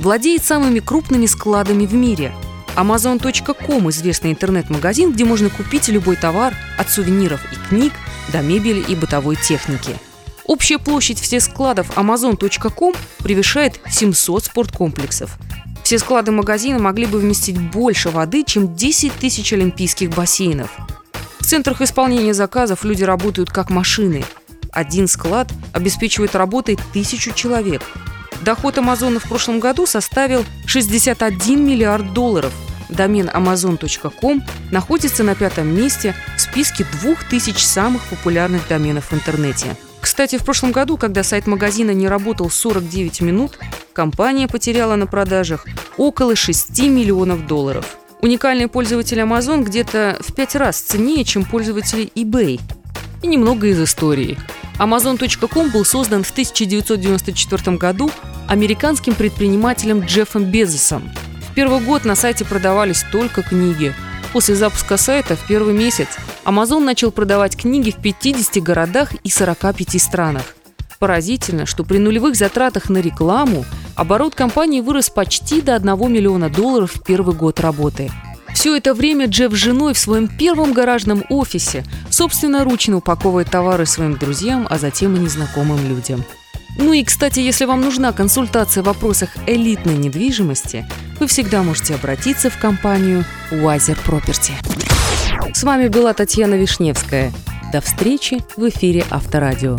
владеет самыми крупными складами в мире. Amazon.com – известный интернет-магазин, где можно купить любой товар от сувениров и книг до мебели и бытовой техники. Общая площадь всех складов Amazon.com превышает 700 спорткомплексов – все склады магазина могли бы вместить больше воды, чем 10 тысяч олимпийских бассейнов. В центрах исполнения заказов люди работают как машины. Один склад обеспечивает работой тысячу человек. Доход Амазона в прошлом году составил 61 миллиард долларов. Домен amazon.com находится на пятом месте в списке 2000 самых популярных доменов в интернете. Кстати, в прошлом году, когда сайт магазина не работал 49 минут, компания потеряла на продажах около 6 миллионов долларов. Уникальные пользователи Amazon где-то в 5 раз ценнее, чем пользователи eBay. И немного из истории. Amazon.com был создан в 1994 году американским предпринимателем Джеффом Безосом. В первый год на сайте продавались только книги. После запуска сайта в первый месяц Amazon начал продавать книги в 50 городах и 45 странах. Поразительно, что при нулевых затратах на рекламу Оборот компании вырос почти до 1 миллиона долларов в первый год работы. Все это время Джефф с женой в своем первом гаражном офисе собственноручно упаковывает товары своим друзьям, а затем и незнакомым людям. Ну и, кстати, если вам нужна консультация в вопросах элитной недвижимости, вы всегда можете обратиться в компанию Wiser Property. С вами была Татьяна Вишневская. До встречи в эфире Авторадио.